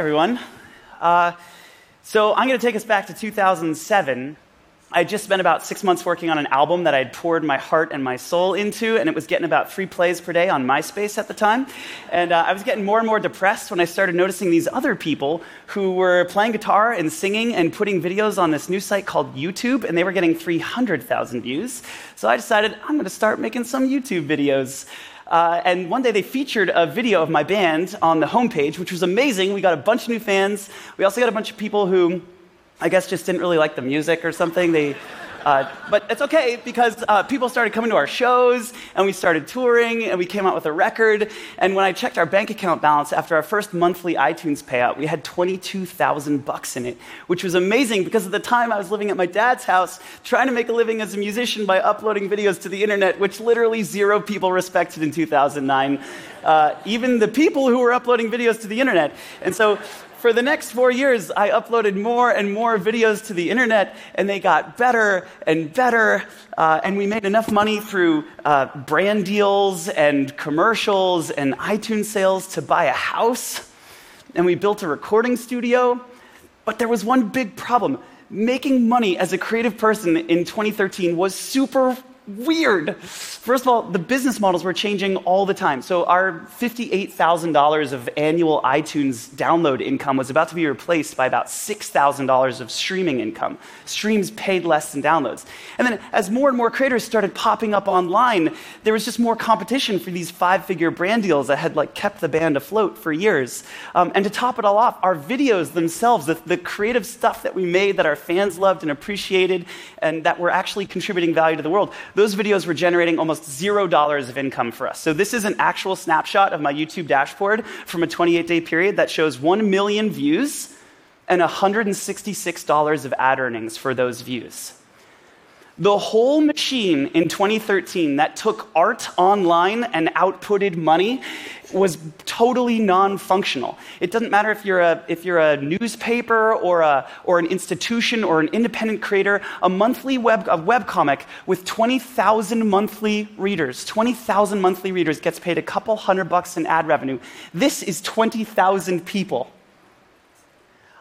everyone. Uh, so I'm going to take us back to 2007. I had just spent about six months working on an album that I had poured my heart and my soul into, and it was getting about three plays per day on MySpace at the time. And uh, I was getting more and more depressed when I started noticing these other people who were playing guitar and singing and putting videos on this new site called YouTube, and they were getting 300,000 views. So I decided I'm going to start making some YouTube videos. Uh, and one day they featured a video of my band on the homepage, which was amazing. We got a bunch of new fans. We also got a bunch of people who I guess just didn't really like the music or something. They, uh, but it's okay because uh, people started coming to our shows and we started touring and we came out with a record. And when I checked our bank account balance after our first monthly iTunes payout, we had 22,000 bucks in it, which was amazing because at the time I was living at my dad's house trying to make a living as a musician by uploading videos to the internet, which literally zero people respected in 2009. Uh, even the people who were uploading videos to the internet. And so for the next four years, I uploaded more and more videos to the internet, and they got better and better. Uh, and we made enough money through uh, brand deals and commercials and iTunes sales to buy a house. And we built a recording studio. But there was one big problem. Making money as a creative person in 2013 was super weird. First of all, the business models were changing all the time. So, our $58,000 of annual iTunes download income was about to be replaced by about $6,000 of streaming income. Streams paid less than downloads. And then, as more and more creators started popping up online, there was just more competition for these five figure brand deals that had like kept the band afloat for years. Um, and to top it all off, our videos themselves, the, the creative stuff that we made that our fans loved and appreciated, and that were actually contributing value to the world, those videos were generating almost zero dollars of income for us. So this is an actual snapshot of my YouTube dashboard from a 28 day period that shows 1 million views and $166 of ad earnings for those views. The whole machine in 2013 that took art online and outputted money was totally non-functional. It doesn't matter if you're a, if you're a newspaper or, a, or an institution or an independent creator, a monthly web, a web comic with 20,000 monthly readers, 20,000 monthly readers gets paid a couple hundred bucks in ad revenue. This is 20,000 people.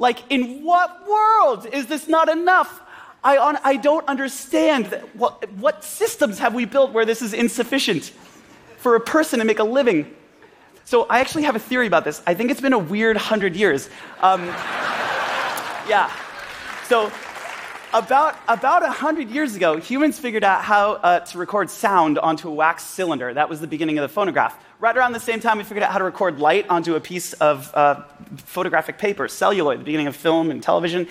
Like, in what world is this not enough? I, I don't understand. What, what systems have we built where this is insufficient for a person to make a living? So I actually have a theory about this. I think it's been a weird hundred years. Um, yeah. So about about a hundred years ago, humans figured out how uh, to record sound onto a wax cylinder. That was the beginning of the phonograph. Right around the same time, we figured out how to record light onto a piece of uh, photographic paper, celluloid, the beginning of film and television.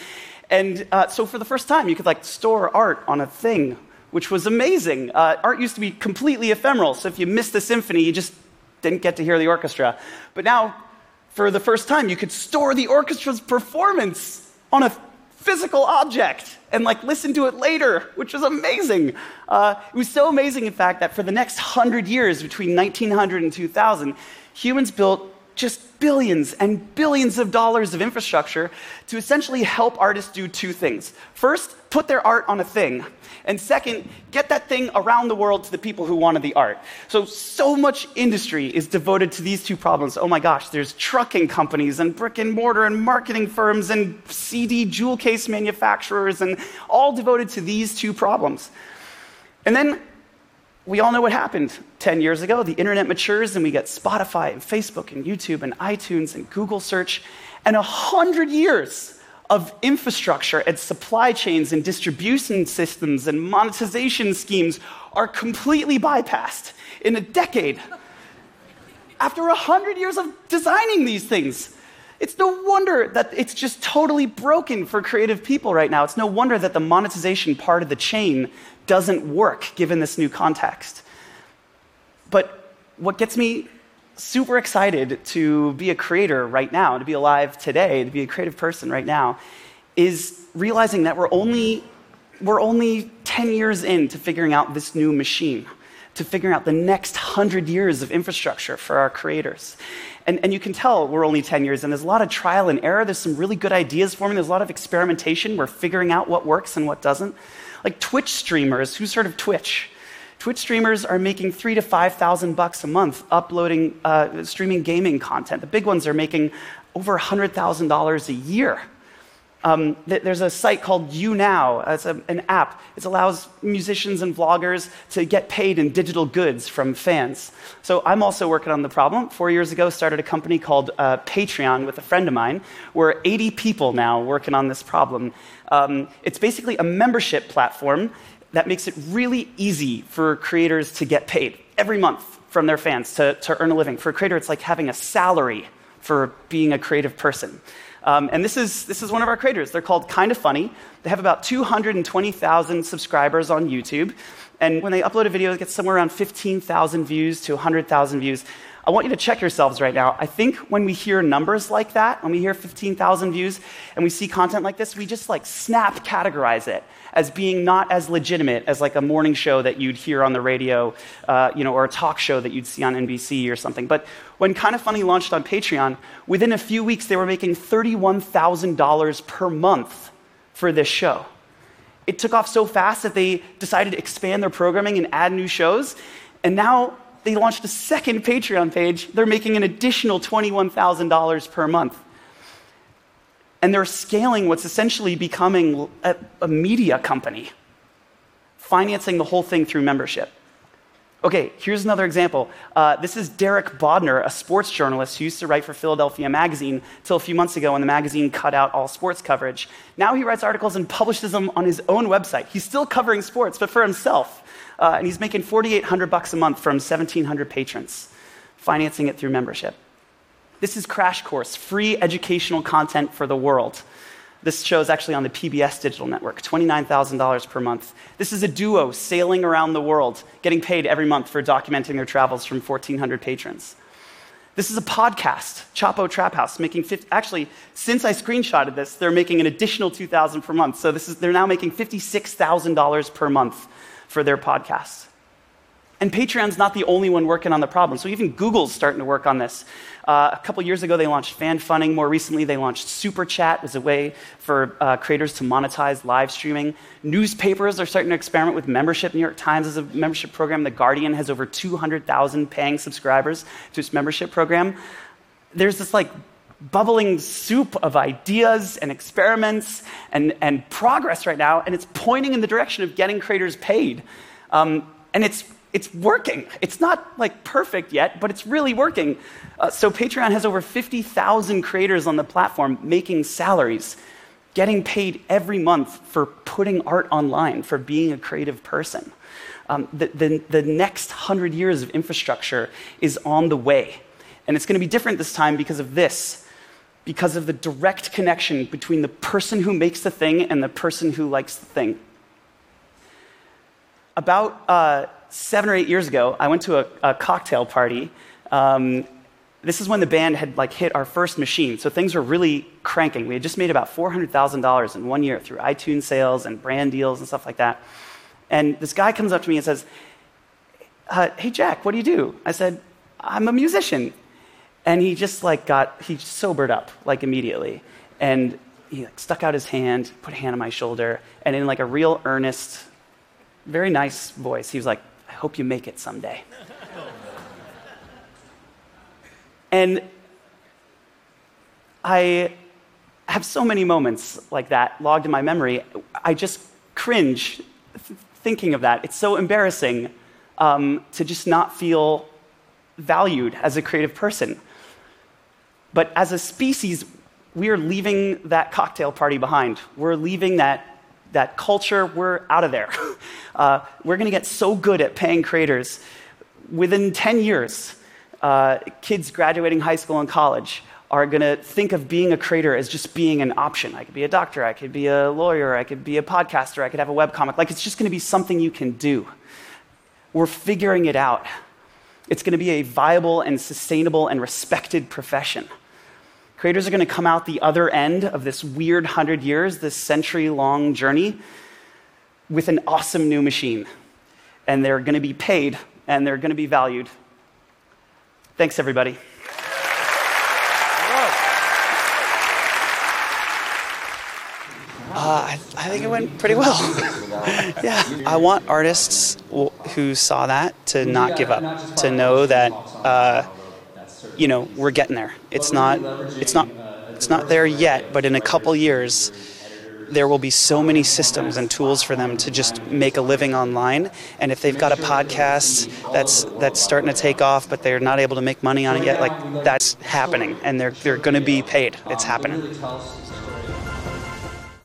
And uh, so for the first time, you could like store art on a thing, which was amazing. Uh, art used to be completely ephemeral, so if you missed a symphony, you just didn't get to hear the orchestra. But now, for the first time, you could store the orchestra's performance on a physical object and like listen to it later, which was amazing. Uh, it was so amazing, in fact, that for the next hundred years, between 1900 and 2000, humans built just billions and billions of dollars of infrastructure to essentially help artists do two things. First, put their art on a thing. And second, get that thing around the world to the people who wanted the art. So, so much industry is devoted to these two problems. Oh my gosh, there's trucking companies and brick and mortar and marketing firms and CD jewel case manufacturers and all devoted to these two problems. And then we all know what happened 10 years ago. The internet matures and we get Spotify and Facebook and YouTube and iTunes and Google search. And a hundred years of infrastructure and supply chains and distribution systems and monetization schemes are completely bypassed in a decade. After a hundred years of designing these things, it's no wonder that it's just totally broken for creative people right now. It's no wonder that the monetization part of the chain doesn't work given this new context. But what gets me super excited to be a creator right now, to be alive today, to be a creative person right now, is realizing that we're only, we're only 10 years into figuring out this new machine, to figuring out the next 100 years of infrastructure for our creators. And, and you can tell we're only 10 years, and there's a lot of trial and error. There's some really good ideas forming, there's a lot of experimentation. We're figuring out what works and what doesn't. Like Twitch streamers, who's heard of Twitch? Twitch streamers are making three to five thousand bucks a month uploading, uh, streaming gaming content. The big ones are making over $100,000 a year. Um, there's a site called YouNow. It's a, an app. It allows musicians and vloggers to get paid in digital goods from fans. So I'm also working on the problem. Four years ago, started a company called uh, Patreon with a friend of mine. We're 80 people now working on this problem. Um, it's basically a membership platform that makes it really easy for creators to get paid every month from their fans to, to earn a living. For a creator, it's like having a salary for being a creative person. Um, and this is, this is one of our creators. They're called Kinda Funny. They have about 220,000 subscribers on YouTube. And when they upload a video, it gets somewhere around 15,000 views to 100,000 views. I want you to check yourselves right now. I think when we hear numbers like that, when we hear 15,000 views and we see content like this, we just like snap categorize it as being not as legitimate as like a morning show that you'd hear on the radio, uh, you know, or a talk show that you'd see on NBC or something. But when Kinda Funny launched on Patreon, within a few weeks they were making $31,000 per month for this show. It took off so fast that they decided to expand their programming and add new shows. And now they launched a second Patreon page. They're making an additional $21,000 per month. And they're scaling what's essentially becoming a, a, media company, financing the whole thing through membership. Okay, here's another example. Uh, this is Derek Bodner, a sports journalist who used to write for Philadelphia Magazine till a few months ago when the magazine cut out all sports coverage. Now he writes articles and publishes them on his own website. He's still covering sports, but for himself. Uh, and he's making 4,800 bucks a month from 1,700 patrons, financing it through membership. This is Crash Course, free educational content for the world. This show is actually on the PBS digital network, $29,000 per month. This is a duo sailing around the world, getting paid every month for documenting their travels from 1,400 patrons. This is a podcast, Chapo Trap House, making 50, actually, since I screenshotted this, they're making an additional 2000 per month. So this is, they're now making $56,000 per month for their podcasts. And Patreon's not the only one working on the problem. So even Google's starting to work on this. Uh, a couple years ago, they launched fan funding. More recently, they launched Super Chat as a way for uh, creators to monetize live streaming. Newspapers are starting to experiment with membership. New York Times has a membership program. The Guardian has over 200,000 paying subscribers to its membership program. There's this like bubbling soup of ideas and experiments and, and progress right now, and it's pointing in the direction of getting creators paid. Um, and it's, it's working. It's not like perfect yet, but it's really working. Uh, so Patreon has over 50,000 creators on the platform making salaries, getting paid every month for putting art online, for being a creative person. Um, the, the, the next hundred years of infrastructure is on the way. And it's going to be different this time because of this because of the direct connection between the person who makes the thing and the person who likes the thing. About uh, seven or eight years ago, I went to a, a cocktail party. Um, this is when the band had like hit our first machine, so things were really cranking. We had just made about four hundred thousand dollars in one year through iTunes sales and brand deals and stuff like that. And this guy comes up to me and says, uh, "Hey Jack, what do you do?" I said, "I'm a musician." And he just like got, he sobered up like immediately. And he like, stuck out his hand, put a hand on my shoulder, and in like a real earnest, very nice voice, he was like, I hope you make it someday. and I have so many moments like that logged in my memory. I just cringe th- thinking of that. It's so embarrassing um, to just not feel valued as a creative person. But as a species, we are leaving that cocktail party behind. We're leaving that, that culture. We're out of there. Uh, we're going to get so good at paying creators. Within 10 years, uh, kids graduating high school and college are going to think of being a creator as just being an option. I could be a doctor, I could be a lawyer, I could be a podcaster, I could have a webcomic. Like it's just going to be something you can do. We're figuring it out. It's going to be a viable and sustainable and respected profession. Creators are going to come out the other end of this weird hundred years, this century long journey, with an awesome new machine. And they're going to be paid and they're going to be valued. Thanks, everybody. Uh, I, I, think it went pretty well. yeah, I want artists who saw that to not give up, to know that uh, you know, we're getting there. It's not, it's not It's not there yet, but in a couple years, there will be so many systems and tools for them to just make a living online. And if they've got a podcast that's that's starting to take off, but they're not able to make money on it yet, like that's happening, and they're they're going to be paid. It's happening.